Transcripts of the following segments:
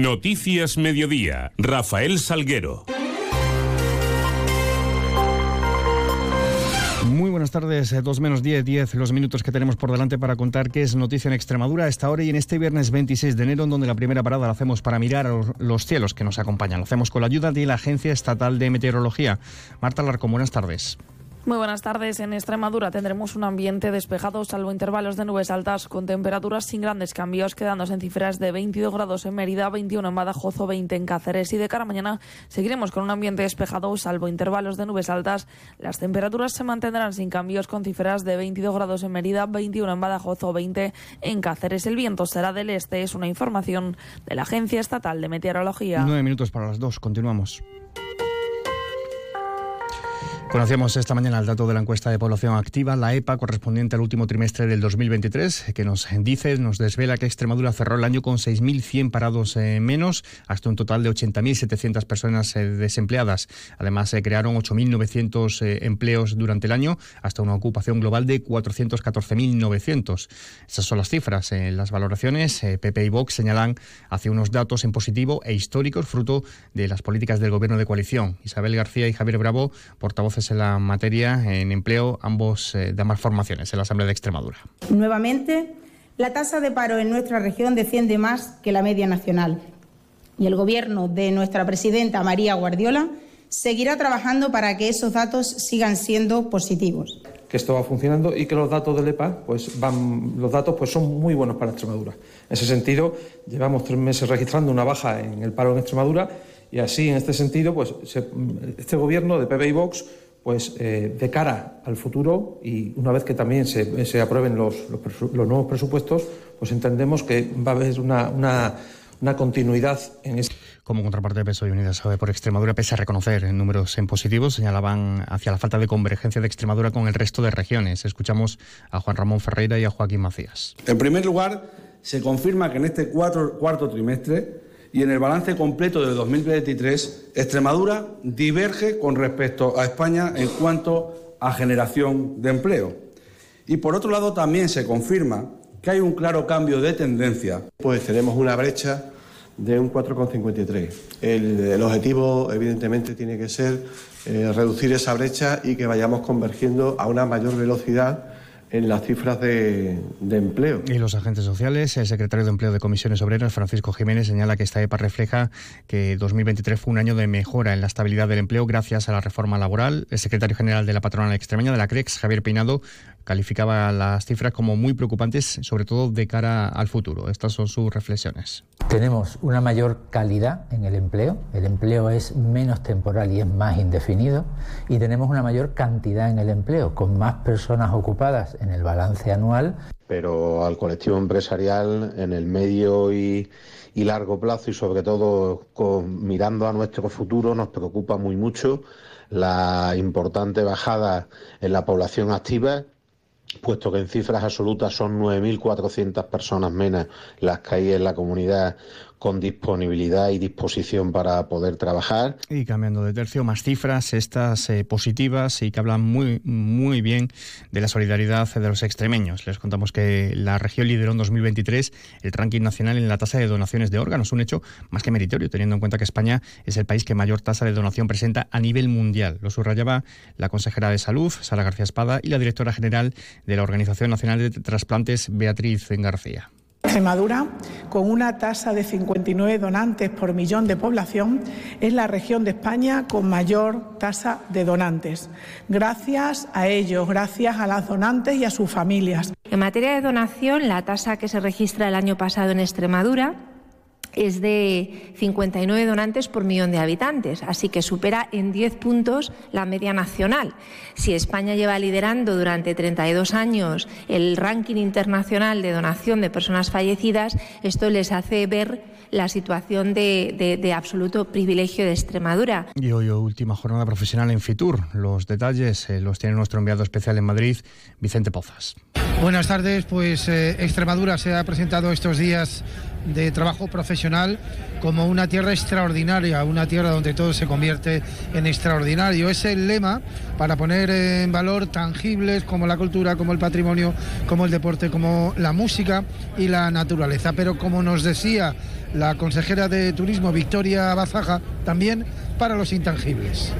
Noticias Mediodía, Rafael Salguero. Muy buenas tardes, eh, dos menos 10, 10 los minutos que tenemos por delante para contar qué es noticia en Extremadura a esta hora y en este viernes 26 de enero, en donde la primera parada la hacemos para mirar a los cielos que nos acompañan. Lo hacemos con la ayuda de la Agencia Estatal de Meteorología. Marta Larcón, buenas tardes. Muy buenas tardes. En Extremadura tendremos un ambiente despejado, salvo intervalos de nubes altas, con temperaturas sin grandes cambios, quedándose en cifras de 22 grados en Mérida, 21 en Badajoz o 20 en Cáceres. Y de cara a mañana seguiremos con un ambiente despejado, salvo intervalos de nubes altas. Las temperaturas se mantendrán sin cambios, con cifras de 22 grados en Mérida, 21 en Badajoz o 20 en Cáceres. El viento será del este, es una información de la Agencia Estatal de Meteorología. Nueve minutos para las dos, continuamos. Conocíamos esta mañana el dato de la encuesta de población activa, la EPA, correspondiente al último trimestre del 2023, que nos dice, nos desvela que Extremadura cerró el año con 6.100 parados eh, menos, hasta un total de 80.700 personas eh, desempleadas. Además, se crearon 8.900 eh, empleos durante el año, hasta una ocupación global de 414.900. Esas son las cifras. En las valoraciones, PP y Vox señalan hacia unos datos en positivo e históricos, fruto de las políticas del gobierno de coalición. Isabel García y Javier Bravo, portavoces en la materia en empleo, ambos eh, de ambas formaciones en la Asamblea de Extremadura. Nuevamente, la tasa de paro en nuestra región desciende más que la media nacional y el Gobierno de nuestra presidenta María Guardiola seguirá trabajando para que esos datos sigan siendo positivos. Que esto va funcionando y que los datos del EPA, pues van, los datos pues son muy buenos para Extremadura. En ese sentido, llevamos tres meses registrando una baja en el paro en Extremadura y así, en este sentido, pues este gobierno de PP y Vox pues eh, de cara al futuro y una vez que también se, aprueben los, nuevos presupuestos, pues entendemos que va a haber una, continuidad en este. Como contraparte de peso y Unidas por Extremadura, pese a reconocer en números en positivos, señalaban hacia la falta de convergencia de Extremadura con el resto de regiones. Escuchamos a Juan Ramón Ferreira y a Joaquín Macías. En primer lugar, se confirma que en este cuarto trimestre y en el balance completo de 2023, Extremadura diverge con respecto a España en cuanto a generación de empleo. Y por otro lado, también se confirma que hay un claro cambio de tendencia. Pues tenemos una brecha de un 4,53. El, objetivo, evidentemente, tiene que ser eh, reducir esa brecha y que vayamos convergiendo a una mayor velocidad en las cifras de, empleo. Y los agentes sociales, el secretario de Empleo de Comisiones Obreras, Francisco Jiménez, señala que esta EPA refleja que 2023 fue un año de mejora en la estabilidad del empleo gracias a la reforma laboral. El secretario general de la patronal extremeña de la CREX, Javier Peinado, calificaba las cifras como muy preocupantes, sobre todo de cara al futuro. Estas son sus reflexiones. Tenemos una mayor calidad en el empleo, el empleo es menos temporal y es más indefinido, y tenemos una mayor cantidad en el empleo, con más personas ocupadas en el balance anual. Pero al colectivo empresarial en el medio y, largo plazo y sobre todo mirando a nuestro futuro nos preocupa muy mucho la importante bajada en la población activa puesto que en cifras absolutas son 9.400 personas menos las que hay en la comunidad con disponibilidad y disposición para poder trabajar. Y cambiando de tercio, más cifras, estas eh, positivas y que hablan muy, muy bien de la solidaridad de los extremeños. Les contamos que la región lideró en 2023 el ranking nacional en la tasa de donaciones de órganos, un hecho más que meritorio, teniendo en cuenta que España es el país que mayor tasa de donación presenta a nivel mundial. Lo subrayaba la consejera de Salud, Sara García Espada, y la directora general de la Organización Nacional de Trasplantes, Beatriz García. Extremadura, con una tasa de 59 donantes por millón de población, es la región de España con mayor tasa de donantes. Gracias a ellos, gracias a las donantes y a sus familias. En materia de donación, la tasa que se registra el año pasado en Extremadura es de 59 donantes por millón de habitantes, así que supera en 10 puntos la media nacional. Si España lleva liderando durante 32 años el ranking internacional de donación de personas fallecidas, esto les hace ver la situación de, absoluto privilegio de Extremadura. Y hoy última jornada profesional en Fitur. Los detalles eh, los tiene nuestro enviado especial en Madrid, Vicente Pozas. Buenas tardes, pues eh, Extremadura se ha presentado estos días de trabajo profesional como una tierra extraordinaria, una tierra donde todo se convierte en extraordinario. Es el lema para poner en valor tangibles como la cultura, como el patrimonio, como el deporte, como la música y la naturaleza. Pero como nos decía la consejera de Turismo, Victoria Bazaja, también para los intangibles.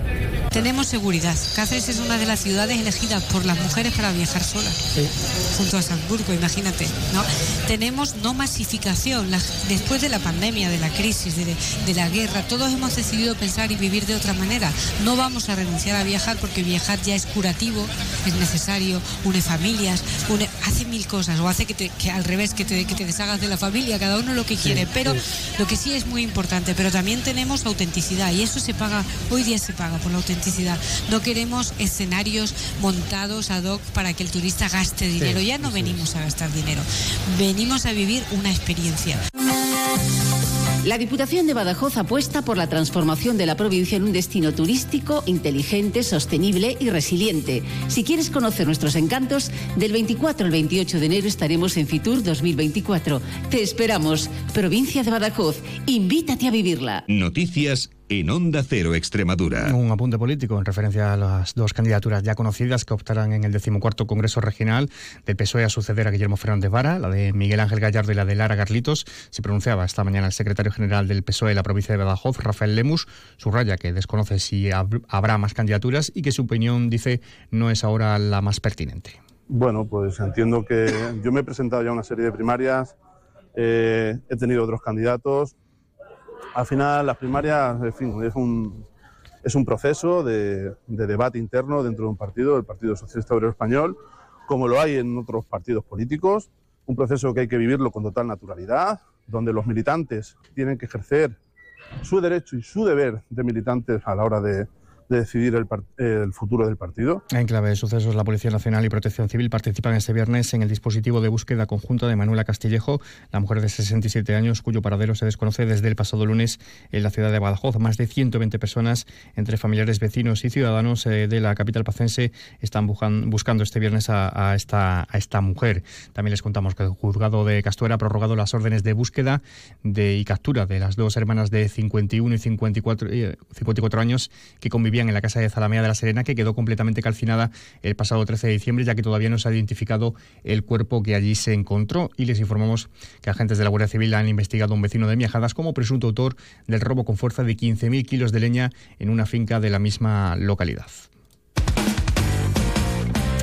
Tenemos seguridad. Cáceres es una de las ciudades elegidas por las mujeres para viajar solas. Junto a Salzburgo, imagínate. ¿no? Tenemos no masificación. después de la pandemia, de la crisis, de, la guerra, todos hemos decidido pensar y vivir de otra manera. No vamos a renunciar a viajar porque viajar ya es curativo, es necesario, une familias, hace mil cosas o hace que, al revés, que te, que te, deshagas de la familia, cada uno lo que quiere. pero lo que sí es muy importante, pero también tenemos autenticidad y eso se paga, hoy día se paga por la autenticidad no queremos escenarios montados ad hoc para que el turista gaste dinero. ya no venimos a gastar dinero, venimos a vivir una experiencia. La Diputación de Badajoz apuesta por la transformación de la provincia en un destino turístico inteligente, sostenible y resiliente. Si quieres conocer nuestros encantos, del 24 al 28 de enero estaremos en Fitur 2024. Te esperamos. Provincia de Badajoz, invítate a vivirla. Noticias en Onda Cero Extremadura. Un apunte político en referencia a las dos candidaturas ya conocidas que optarán en el decimocuarto Congreso Regional del PSOE a suceder a Guillermo Fernández Vara, la de Miguel Ángel Gallardo y la de Lara Garlitos. Se pronunciaba esta mañana el secretario general del PSOE de la provincia de Badajoz, Rafael Lemus, subraya que desconoce si habrá más candidaturas y que su opinión, dice, no es ahora la más pertinente. Bueno, pues entiendo que yo me he presentado ya a una serie de primarias, eh, he tenido otros candidatos, al final, las primarias, es un, es un proceso de, debate interno dentro de un partido, el Partido Socialista Obrero Español, como lo hay en otros partidos políticos, un proceso que hay que vivirlo con total naturalidad, donde los militantes tienen que ejercer su derecho y su deber de militantes a la hora de, de decidir el, futuro del partido. En clave de sucesos, la Policía Nacional y Protección Civil participan este viernes en el dispositivo de búsqueda conjunta de Manuela Castillejo, la mujer de 67 años cuyo paradero se desconoce desde el pasado lunes en la ciudad de Badajoz. Más de 120 personas, entre familiares, vecinos y ciudadanos eh, de la capital pacense, están buscando este viernes a, esta, a esta mujer. También les contamos que el juzgado de Castuera ha prorrogado las órdenes de búsqueda de, y captura de las dos hermanas de 51 y 54, 54 eh, años que convivían en la casa de Zalamea de la Serena, que quedó completamente calcinada el pasado 13 de diciembre, ya que todavía no se ha identificado el cuerpo que allí se encontró. Y les informamos que agentes de la Guardia Civil han investigado a un vecino de Miajadas como presunto autor del robo con fuerza de 15.000 kilos de leña en una finca de la misma localidad.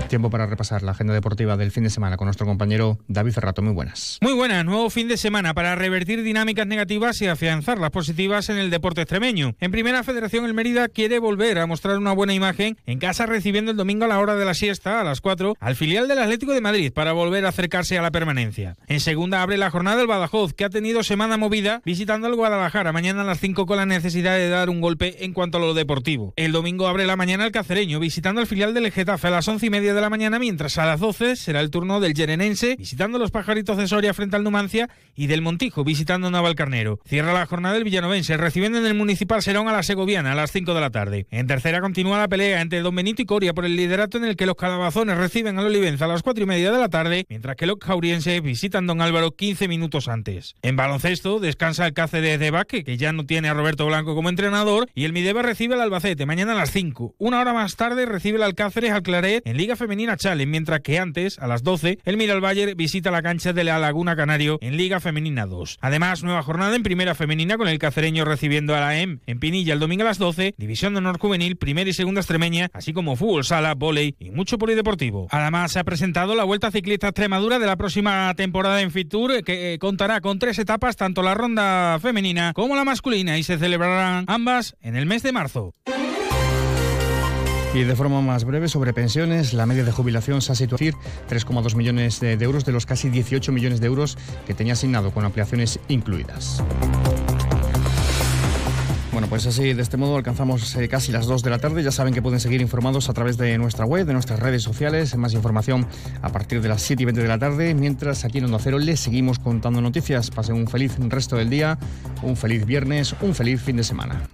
Tiempo para repasar la agenda deportiva del fin de semana con nuestro compañero David Ferrato. Muy buenas. Muy buenas. Nuevo fin de semana para revertir dinámicas negativas y afianzar las positivas en el deporte extremeño. En primera federación, el Mérida quiere volver a mostrar una buena imagen en casa recibiendo el domingo a la hora de la siesta, a las 4, al filial del Atlético de Madrid para volver a acercarse a la permanencia. En segunda abre la jornada el Badajoz, que ha tenido semana movida visitando el Guadalajara mañana a las 5 con la necesidad de dar un golpe en cuanto a lo deportivo. El domingo abre la mañana el Cacereño visitando el filial del Getafe a las 11 y media de la mañana, mientras a las 12 será el turno del Yerenense visitando los pajaritos de Soria frente al Numancia y del Montijo visitando Navalcarnero. Cierra la jornada el Villanovense recibiendo en el Municipal Serón a la Segoviana a las 5 de la tarde. En tercera continúa la pelea entre Don Benito y Coria por el liderato en el que los calabazones reciben al Olivenza a las 4 y media de la tarde, mientras que los caurienses visitan Don Álvaro 15 minutos antes. En baloncesto descansa el Cáceres de Baque, que ya no tiene a Roberto Blanco como entrenador, y el Mideva recibe al Albacete mañana a las 5. Una hora más tarde recibe el Alcáceres al Claret en Liga Femenina mientras que antes, a las 12, el Miralbayer visita la cancha de la Laguna Canario en Liga Femenina 2. Además, nueva jornada en Primera Femenina con el cacereño recibiendo a la EM en Pinilla el domingo a las 12, División de Honor Juvenil, Primera y Segunda Extremeña, así como fútbol sala, volei y mucho polideportivo. Además, se ha presentado la Vuelta Ciclista Extremadura de la próxima temporada en Fitur, que eh, contará con tres etapas, tanto la ronda femenina como la masculina, y se celebrarán ambas en el mes de marzo. Y de forma más breve, sobre pensiones, la media de jubilación se ha situado en 3,2 millones de euros de los casi 18 millones de euros que tenía asignado con ampliaciones incluidas. Bueno, pues así, de este modo alcanzamos eh, casi las 2 de la tarde. Ya saben que pueden seguir informados a través de nuestra web, de nuestras redes sociales. Más información a partir de las 7 y 20 de la tarde. Mientras aquí en Onda Cero les seguimos contando noticias. Pasen un feliz resto del día, un feliz viernes, un feliz fin de semana.